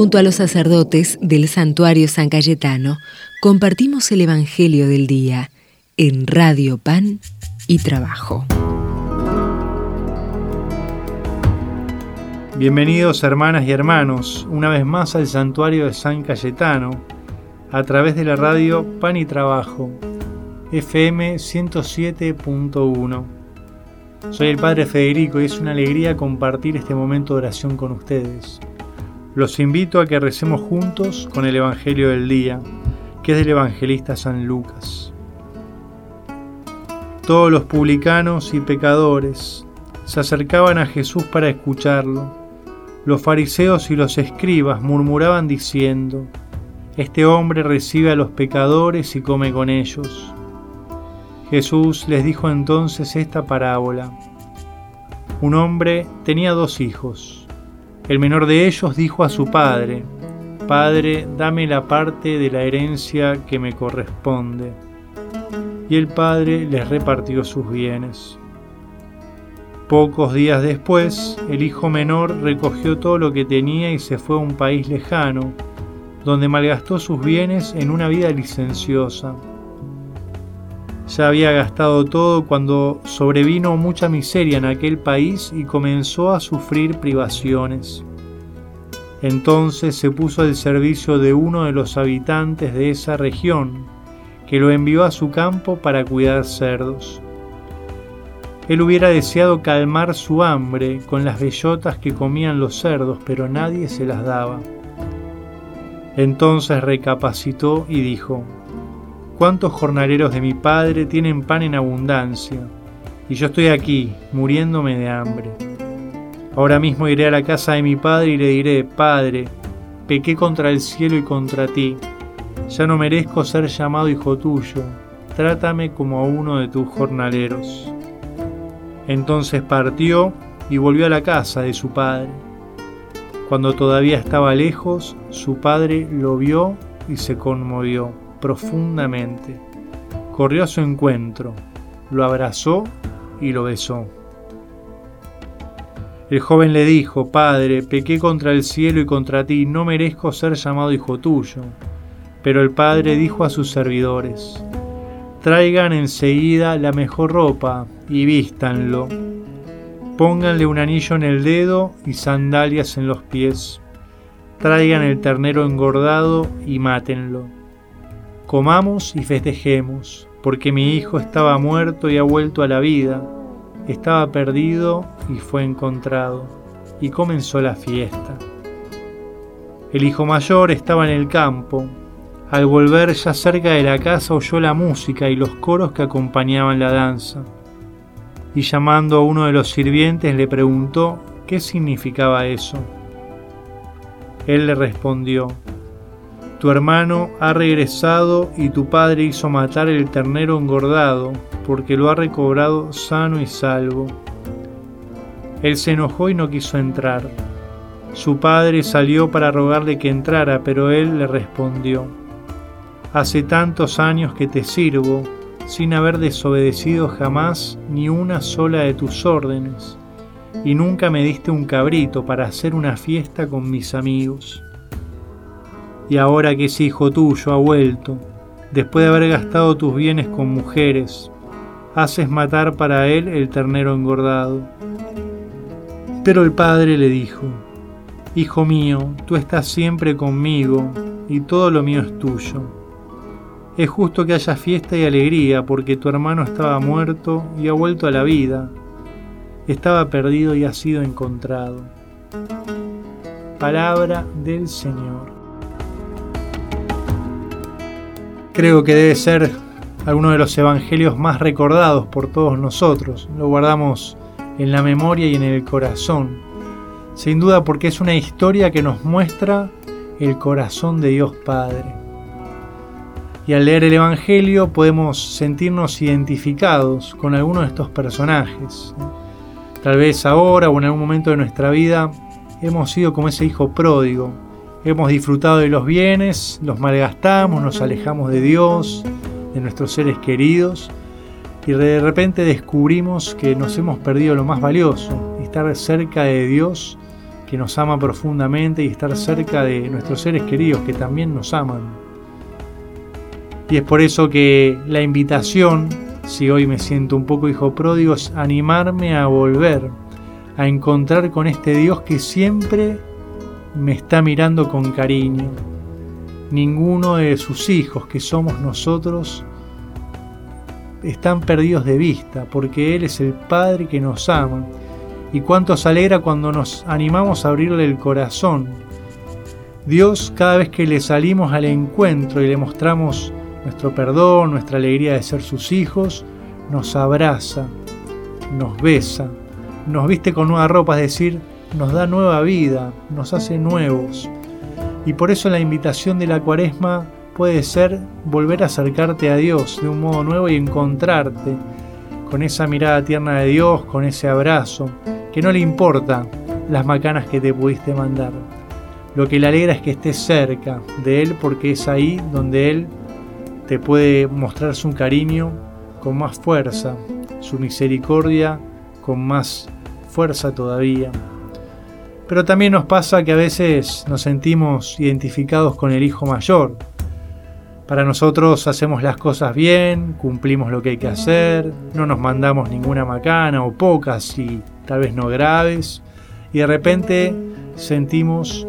Junto a los sacerdotes del santuario San Cayetano, compartimos el Evangelio del Día en Radio Pan y Trabajo. Bienvenidos hermanas y hermanos una vez más al santuario de San Cayetano a través de la radio Pan y Trabajo, FM 107.1. Soy el Padre Federico y es una alegría compartir este momento de oración con ustedes. Los invito a que recemos juntos con el Evangelio del día, que es del evangelista San Lucas. Todos los publicanos y pecadores se acercaban a Jesús para escucharlo. Los fariseos y los escribas murmuraban diciendo, Este hombre recibe a los pecadores y come con ellos. Jesús les dijo entonces esta parábola. Un hombre tenía dos hijos. El menor de ellos dijo a su padre, Padre, dame la parte de la herencia que me corresponde. Y el padre les repartió sus bienes. Pocos días después, el hijo menor recogió todo lo que tenía y se fue a un país lejano, donde malgastó sus bienes en una vida licenciosa. Ya había gastado todo cuando sobrevino mucha miseria en aquel país y comenzó a sufrir privaciones. Entonces se puso al servicio de uno de los habitantes de esa región, que lo envió a su campo para cuidar cerdos. Él hubiera deseado calmar su hambre con las bellotas que comían los cerdos, pero nadie se las daba. Entonces recapacitó y dijo, ¿Cuántos jornaleros de mi padre tienen pan en abundancia? Y yo estoy aquí, muriéndome de hambre. Ahora mismo iré a la casa de mi padre y le diré, Padre, pequé contra el cielo y contra ti. Ya no merezco ser llamado hijo tuyo. Trátame como a uno de tus jornaleros. Entonces partió y volvió a la casa de su padre. Cuando todavía estaba lejos, su padre lo vio y se conmovió profundamente. Corrió a su encuentro, lo abrazó y lo besó. El joven le dijo, Padre, pequé contra el cielo y contra ti, no merezco ser llamado hijo tuyo. Pero el padre dijo a sus servidores, Traigan enseguida la mejor ropa y vístanlo. Pónganle un anillo en el dedo y sandalias en los pies. Traigan el ternero engordado y mátenlo Comamos y festejemos, porque mi hijo estaba muerto y ha vuelto a la vida, estaba perdido y fue encontrado, y comenzó la fiesta. El hijo mayor estaba en el campo. Al volver ya cerca de la casa oyó la música y los coros que acompañaban la danza. Y llamando a uno de los sirvientes le preguntó qué significaba eso. Él le respondió, tu hermano ha regresado y tu padre hizo matar el ternero engordado, porque lo ha recobrado sano y salvo. Él se enojó y no quiso entrar. Su padre salió para rogarle que entrara, pero él le respondió, Hace tantos años que te sirvo, sin haber desobedecido jamás ni una sola de tus órdenes, y nunca me diste un cabrito para hacer una fiesta con mis amigos y ahora que ese hijo tuyo ha vuelto, después de haber gastado tus bienes con mujeres, haces matar para él el ternero engordado. Pero el padre le dijo, Hijo mío, tú estás siempre conmigo y todo lo mío es tuyo. Es justo que haya fiesta y alegría porque tu hermano estaba muerto y ha vuelto a la vida, estaba perdido y ha sido encontrado. Palabra del Señor. Creo que debe ser alguno de los evangelios más recordados por todos nosotros. Lo guardamos en la memoria y en el corazón. Sin duda porque es una historia que nos muestra el corazón de Dios Padre. Y al leer el Evangelio podemos sentirnos identificados con alguno de estos personajes. Tal vez ahora o en algún momento de nuestra vida hemos sido como ese hijo pródigo, Hemos disfrutado de los bienes, los malgastamos, nos alejamos de Dios, de nuestros seres queridos y de repente descubrimos que nos hemos perdido lo más valioso, estar cerca de Dios que nos ama profundamente y estar cerca de nuestros seres queridos que también nos aman. Y es por eso que la invitación, si hoy me siento un poco hijo pródigo, es animarme a volver, a encontrar con este Dios que siempre me está mirando con cariño. Ninguno de sus hijos, que somos nosotros, están perdidos de vista, porque Él es el Padre que nos ama. Y cuánto se alegra cuando nos animamos a abrirle el corazón. Dios, cada vez que le salimos al encuentro y le mostramos nuestro perdón, nuestra alegría de ser sus hijos, nos abraza, nos besa, nos viste con nueva ropa, es decir, nos da nueva vida, nos hace nuevos. Y por eso la invitación de la cuaresma puede ser volver a acercarte a Dios de un modo nuevo y encontrarte con esa mirada tierna de Dios, con ese abrazo, que no le importa las macanas que te pudiste mandar. Lo que le alegra es que estés cerca de Él porque es ahí donde Él te puede mostrar su cariño con más fuerza, su misericordia con más fuerza todavía. Pero también nos pasa que a veces nos sentimos identificados con el hijo mayor. Para nosotros hacemos las cosas bien, cumplimos lo que hay que hacer, no nos mandamos ninguna macana o pocas y tal vez no graves, y de repente sentimos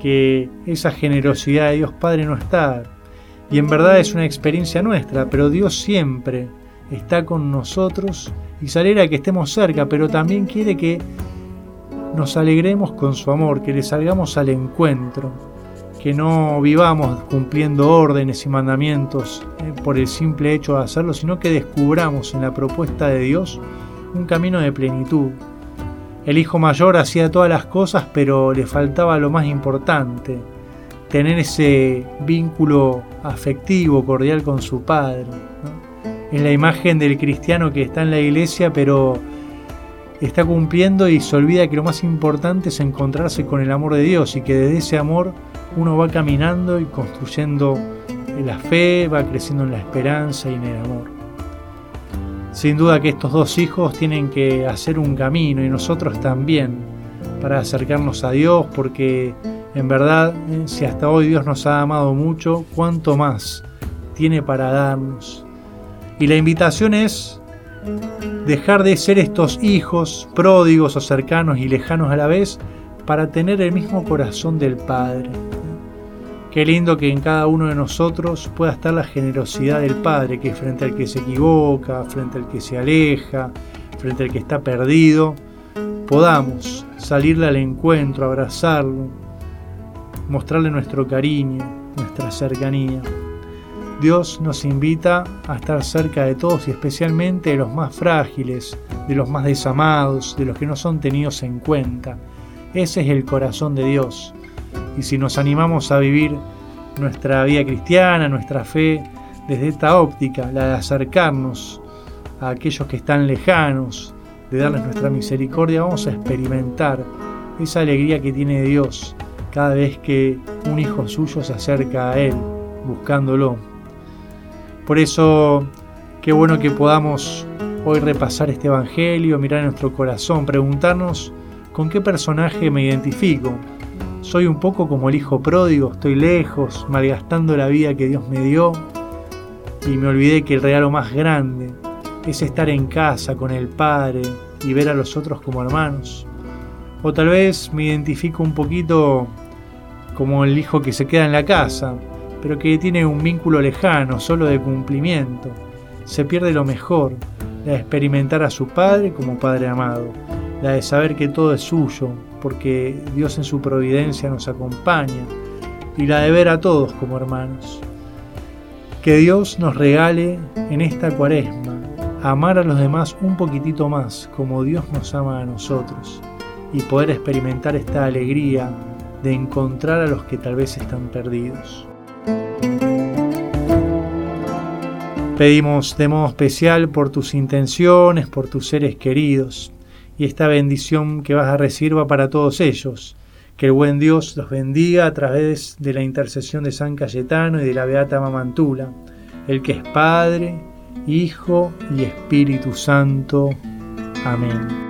que esa generosidad de Dios Padre no está. Y en verdad es una experiencia nuestra, pero Dios siempre está con nosotros y se que estemos cerca, pero también quiere que nos alegremos con su amor, que le salgamos al encuentro, que no vivamos cumpliendo órdenes y mandamientos eh, por el simple hecho de hacerlo, sino que descubramos en la propuesta de Dios un camino de plenitud. El hijo mayor hacía todas las cosas, pero le faltaba lo más importante, tener ese vínculo afectivo, cordial con su padre. Es la imagen del cristiano que está en la iglesia, pero está cumpliendo y se olvida que lo más importante es encontrarse con el amor de Dios y que desde ese amor uno va caminando y construyendo la fe, va creciendo en la esperanza y en el amor. Sin duda que estos dos hijos tienen que hacer un camino y nosotros también para acercarnos a Dios porque en verdad eh, si hasta hoy Dios nos ha amado mucho, ¿cuánto más tiene para darnos? Y la invitación es dejar de ser estos hijos pródigos o cercanos y lejanos a la vez para tener el mismo corazón del Padre. Qué lindo que en cada uno de nosotros pueda estar la generosidad del Padre, que frente al que se equivoca, frente al que se aleja, frente al que está perdido, podamos salirle al encuentro, abrazarlo, mostrarle nuestro cariño, nuestra cercanía. Dios nos invita a estar cerca de todos y especialmente de los más frágiles, de los más desamados, de los que no son tenidos en cuenta. Ese es el corazón de Dios. Y si nos animamos a vivir nuestra vida cristiana, nuestra fe, desde esta óptica, la de acercarnos a aquellos que están lejanos, de darles nuestra misericordia, vamos a experimentar esa alegría que tiene Dios cada vez que un hijo suyo se acerca a Él, buscándolo. Por eso, qué bueno que podamos hoy repasar este Evangelio, mirar nuestro corazón, preguntarnos con qué personaje me identifico. Soy un poco como el hijo pródigo, estoy lejos, malgastando la vida que Dios me dio y me olvidé que el regalo más grande es estar en casa con el Padre y ver a los otros como hermanos. O tal vez me identifico un poquito como el hijo que se queda en la casa, pero que tiene un vínculo lejano, solo de cumplimiento. Se pierde lo mejor, la de experimentar a su Padre como Padre amado, la de saber que todo es suyo, porque Dios en su providencia nos acompaña, y la de ver a todos como hermanos. Que Dios nos regale en esta cuaresma amar a los demás un poquitito más, como Dios nos ama a nosotros, y poder experimentar esta alegría de encontrar a los que tal vez están perdidos. Pedimos de modo especial por tus intenciones, por tus seres queridos, y esta bendición que vas a recibir para todos ellos. Que el buen Dios los bendiga a través de la intercesión de San Cayetano y de la Beata Mamantula, el que es Padre, Hijo y Espíritu Santo. Amén.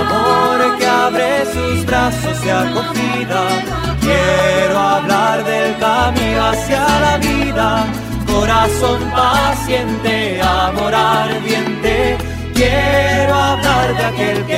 amor que abre sus brazos de acogida. Quiero hablar del camino hacia la vida, corazón paciente, amor ardiente. Quiero hablar de aquel que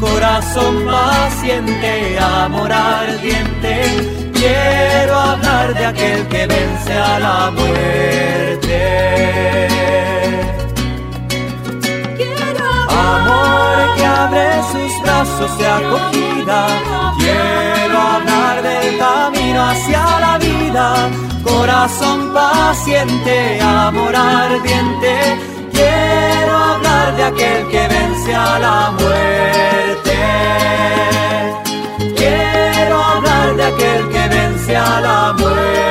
corazón paciente, amor ardiente. Quiero hablar de aquel que vence a la muerte. Amor que abre sus brazos de acogida. Quiero hablar del camino hacia la vida. Corazón paciente, amor ardiente hablar de aquel que vence a la muerte. Quiero hablar de aquel que vence a la muerte.